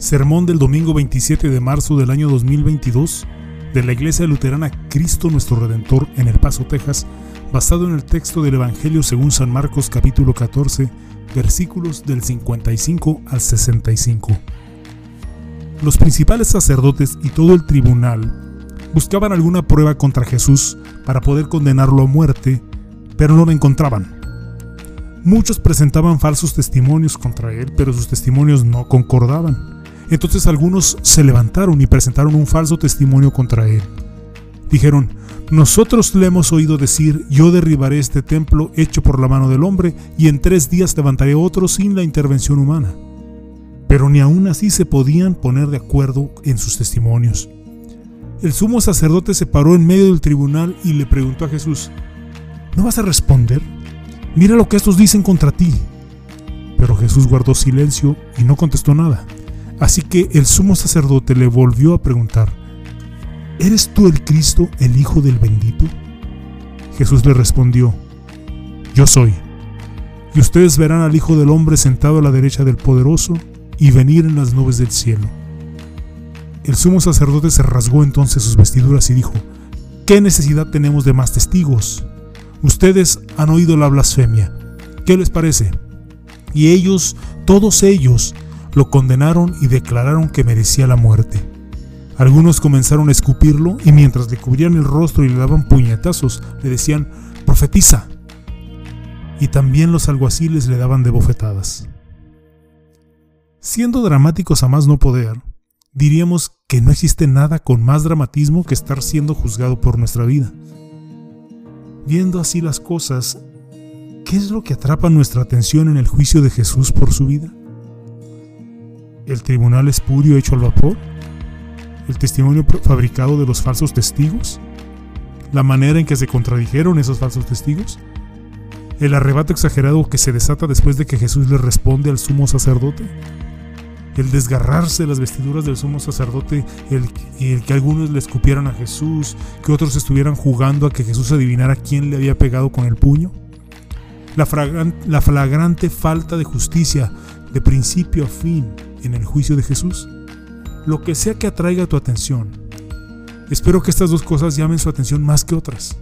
Sermón del domingo 27 de marzo del año 2022 de la Iglesia Luterana Cristo nuestro Redentor en El Paso, Texas, basado en el texto del Evangelio según San Marcos capítulo 14, versículos del 55 al 65. Los principales sacerdotes y todo el tribunal buscaban alguna prueba contra Jesús para poder condenarlo a muerte, pero no lo encontraban. Muchos presentaban falsos testimonios contra él, pero sus testimonios no concordaban. Entonces algunos se levantaron y presentaron un falso testimonio contra él. Dijeron, nosotros le hemos oído decir, yo derribaré este templo hecho por la mano del hombre y en tres días levantaré otro sin la intervención humana. Pero ni aún así se podían poner de acuerdo en sus testimonios. El sumo sacerdote se paró en medio del tribunal y le preguntó a Jesús, ¿no vas a responder? Mira lo que estos dicen contra ti. Pero Jesús guardó silencio y no contestó nada. Así que el sumo sacerdote le volvió a preguntar, ¿Eres tú el Cristo, el Hijo del bendito? Jesús le respondió, Yo soy. Y ustedes verán al Hijo del Hombre sentado a la derecha del Poderoso y venir en las nubes del cielo. El sumo sacerdote se rasgó entonces sus vestiduras y dijo, ¿qué necesidad tenemos de más testigos? Ustedes han oído la blasfemia. ¿Qué les parece? Y ellos, todos ellos, lo condenaron y declararon que merecía la muerte. Algunos comenzaron a escupirlo y mientras le cubrían el rostro y le daban puñetazos, le decían, profetiza. Y también los alguaciles le daban de bofetadas. Siendo dramáticos a más no poder, diríamos que no existe nada con más dramatismo que estar siendo juzgado por nuestra vida. Viendo así las cosas, ¿qué es lo que atrapa nuestra atención en el juicio de Jesús por su vida? El tribunal espurio hecho al vapor, el testimonio fabricado de los falsos testigos, la manera en que se contradijeron esos falsos testigos, el arrebato exagerado que se desata después de que Jesús le responde al sumo sacerdote, el desgarrarse las vestiduras del sumo sacerdote, el, el, que algunos le escupieran a Jesús, que otros estuvieran jugando a que Jesús adivinara quién le había pegado con el puño, la, la flagrante falta de justicia de principio a fin en el juicio de Jesús? Lo que sea que atraiga tu atención. Espero que estas dos cosas llamen su atención más que otras.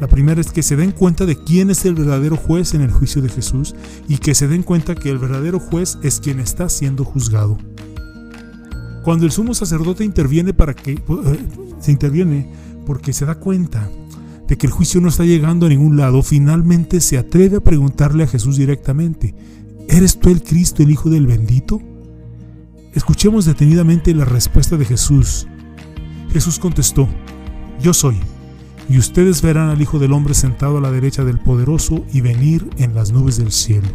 La primera es que se den cuenta de quién es el verdadero juez en el juicio de Jesús y que se den cuenta que el verdadero juez es quien está siendo juzgado. Cuando el sumo sacerdote interviene para que eh, se interviene porque se da cuenta de que el juicio no está llegando a ningún lado, finalmente se atreve a preguntarle a Jesús directamente, ¿Eres tú el Cristo, el Hijo del bendito? Escuchemos detenidamente la respuesta de Jesús. Jesús contestó, Yo soy, y ustedes verán al Hijo del Hombre sentado a la derecha del Poderoso y venir en las nubes del cielo.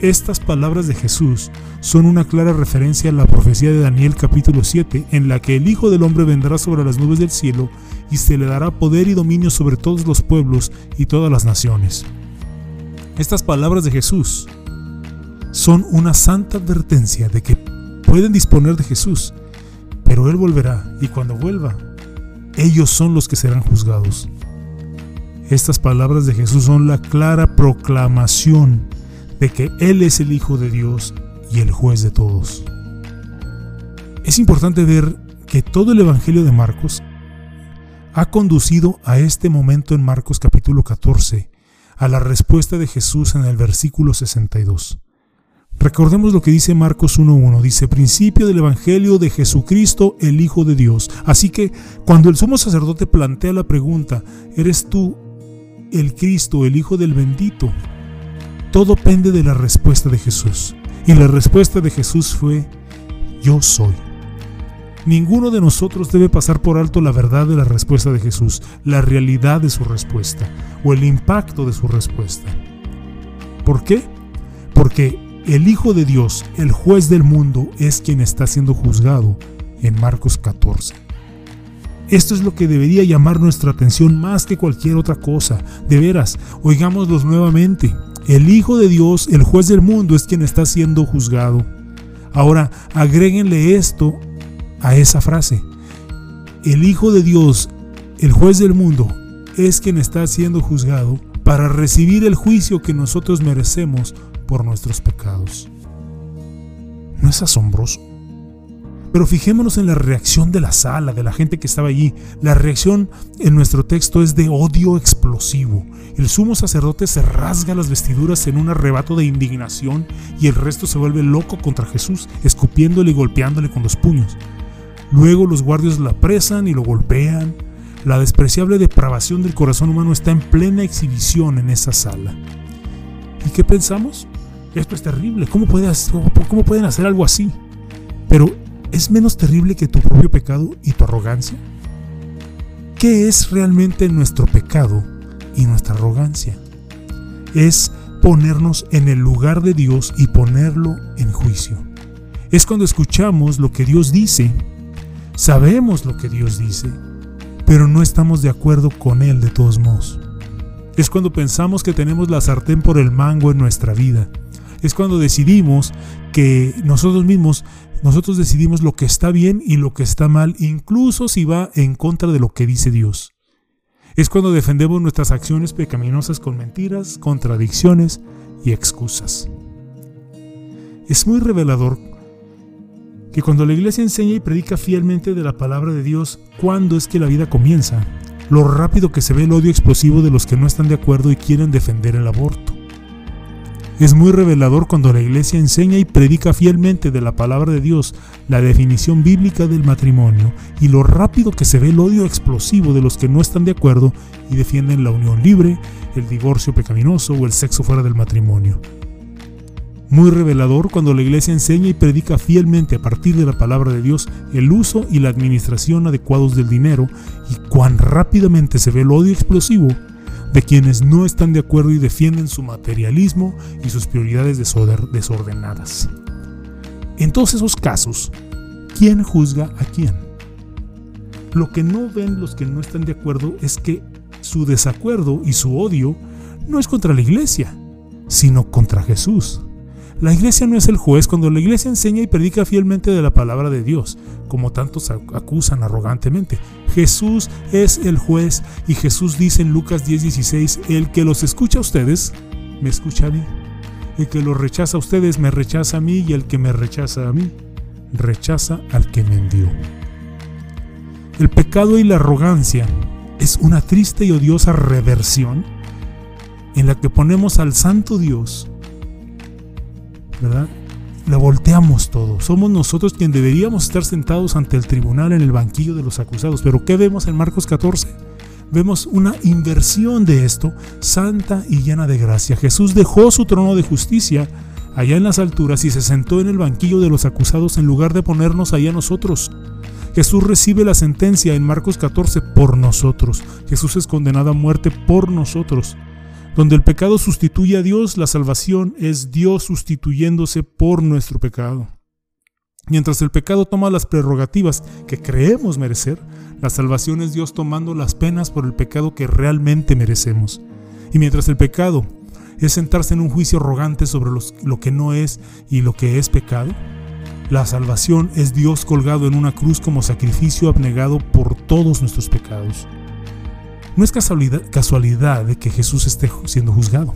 Estas palabras de Jesús son una clara referencia a la profecía de Daniel capítulo 7, en la que el Hijo del Hombre vendrá sobre las nubes del cielo y se le dará poder y dominio sobre todos los pueblos y todas las naciones. Estas palabras de Jesús son una santa advertencia de que pueden disponer de Jesús, pero Él volverá y cuando vuelva, ellos son los que serán juzgados. Estas palabras de Jesús son la clara proclamación de que Él es el Hijo de Dios y el juez de todos. Es importante ver que todo el Evangelio de Marcos ha conducido a este momento en Marcos capítulo 14, a la respuesta de Jesús en el versículo 62. Recordemos lo que dice Marcos 1.1. Dice, principio del Evangelio de Jesucristo, el Hijo de Dios. Así que cuando el sumo sacerdote plantea la pregunta, ¿eres tú el Cristo, el Hijo del bendito? Todo pende de la respuesta de Jesús. Y la respuesta de Jesús fue, yo soy. Ninguno de nosotros debe pasar por alto la verdad de la respuesta de Jesús, la realidad de su respuesta o el impacto de su respuesta. ¿Por qué? Porque el Hijo de Dios, el juez del mundo, es quien está siendo juzgado en Marcos 14. Esto es lo que debería llamar nuestra atención más que cualquier otra cosa. De veras, oigámoslos nuevamente. El Hijo de Dios, el juez del mundo, es quien está siendo juzgado. Ahora, agréguenle esto a esa frase. El Hijo de Dios, el juez del mundo, es quien está siendo juzgado para recibir el juicio que nosotros merecemos por nuestros pecados. ¿No es asombroso? Pero fijémonos en la reacción de la sala, de la gente que estaba allí. La reacción en nuestro texto es de odio explosivo. El sumo sacerdote se rasga las vestiduras en un arrebato de indignación y el resto se vuelve loco contra Jesús, escupiéndole y golpeándole con los puños. Luego los guardias la apresan y lo golpean. La despreciable depravación del corazón humano está en plena exhibición en esa sala. ¿Y qué pensamos? Esto es terrible. ¿Cómo, ¿Cómo pueden hacer algo así? Pero ¿es menos terrible que tu propio pecado y tu arrogancia? ¿Qué es realmente nuestro pecado y nuestra arrogancia? Es ponernos en el lugar de Dios y ponerlo en juicio. Es cuando escuchamos lo que Dios dice, sabemos lo que Dios dice, pero no estamos de acuerdo con Él de todos modos. Es cuando pensamos que tenemos la sartén por el mango en nuestra vida. Es cuando decidimos que nosotros mismos nosotros decidimos lo que está bien y lo que está mal, incluso si va en contra de lo que dice Dios. Es cuando defendemos nuestras acciones pecaminosas con mentiras, contradicciones y excusas. Es muy revelador que cuando la iglesia enseña y predica fielmente de la palabra de Dios, cuándo es que la vida comienza, lo rápido que se ve el odio explosivo de los que no están de acuerdo y quieren defender el aborto. Es muy revelador cuando la iglesia enseña y predica fielmente de la palabra de Dios la definición bíblica del matrimonio y lo rápido que se ve el odio explosivo de los que no están de acuerdo y defienden la unión libre, el divorcio pecaminoso o el sexo fuera del matrimonio. Muy revelador cuando la iglesia enseña y predica fielmente a partir de la palabra de Dios el uso y la administración adecuados del dinero y cuán rápidamente se ve el odio explosivo de quienes no están de acuerdo y defienden su materialismo y sus prioridades desordenadas. En todos esos casos, ¿quién juzga a quién? Lo que no ven los que no están de acuerdo es que su desacuerdo y su odio no es contra la iglesia, sino contra Jesús. La iglesia no es el juez cuando la iglesia enseña y predica fielmente de la palabra de Dios, como tantos acusan arrogantemente. Jesús es el juez y Jesús dice en Lucas 10:16, el que los escucha a ustedes, me escucha a mí. El que los rechaza a ustedes, me rechaza a mí y el que me rechaza a mí, rechaza al que me envió. El pecado y la arrogancia es una triste y odiosa reversión en la que ponemos al santo Dios ¿verdad? La volteamos todo. Somos nosotros quien deberíamos estar sentados ante el tribunal en el banquillo de los acusados. Pero ¿qué vemos en Marcos 14? Vemos una inversión de esto, santa y llena de gracia. Jesús dejó su trono de justicia allá en las alturas y se sentó en el banquillo de los acusados en lugar de ponernos allá nosotros. Jesús recibe la sentencia en Marcos 14 por nosotros. Jesús es condenado a muerte por nosotros. Donde el pecado sustituye a Dios, la salvación es Dios sustituyéndose por nuestro pecado. Mientras el pecado toma las prerrogativas que creemos merecer, la salvación es Dios tomando las penas por el pecado que realmente merecemos. Y mientras el pecado es sentarse en un juicio arrogante sobre lo que no es y lo que es pecado, la salvación es Dios colgado en una cruz como sacrificio abnegado por todos nuestros pecados. No es casualidad, de que Jesús esté siendo juzgado.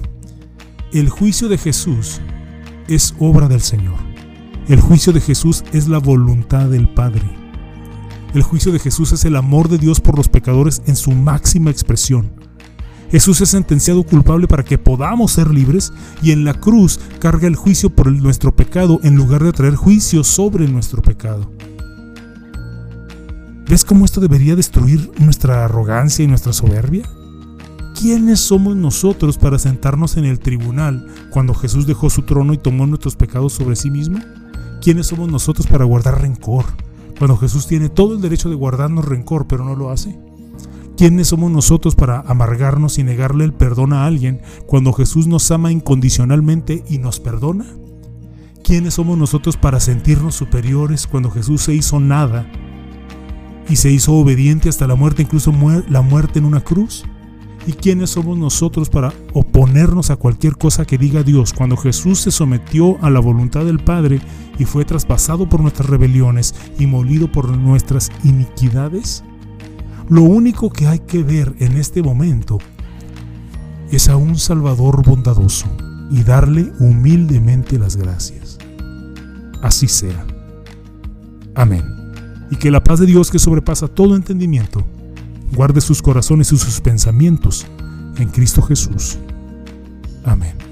El juicio de Jesús es obra del Señor. El juicio de Jesús es la voluntad del Padre. El juicio de Jesús es el amor de Dios por los pecadores en su máxima expresión. Jesús es sentenciado culpable para que podamos ser libres y en la cruz carga el juicio por nuestro pecado en lugar de traer juicio sobre nuestro pecado. ¿Ves cómo esto debería destruir nuestra arrogancia y nuestra soberbia? ¿Quiénes somos nosotros para sentarnos en el tribunal cuando Jesús dejó su trono y tomó nuestros pecados sobre sí mismo? ¿Quiénes somos nosotros para guardar rencor cuando Jesús tiene todo el derecho de guardarnos rencor pero no lo hace? ¿Quiénes somos nosotros para amargarnos y negarle el perdón a alguien cuando Jesús nos ama incondicionalmente y nos perdona? ¿Quiénes somos nosotros para sentirnos superiores cuando Jesús se hizo nada y se hizo obediente hasta la muerte, incluso la muerte en una cruz. ¿Y quiénes somos nosotros para oponernos a cualquier cosa que diga Dios cuando Jesús se sometió a la voluntad del Padre y fue traspasado por nuestras rebeliones y molido por nuestras iniquidades? Lo único que hay que ver en este momento es a un Salvador bondadoso y darle humildemente las gracias. así sea. Amén. Y que la paz de Dios que sobrepasa todo entendimiento, guarde sus corazones y sus pensamientos en Cristo Jesús. Amén.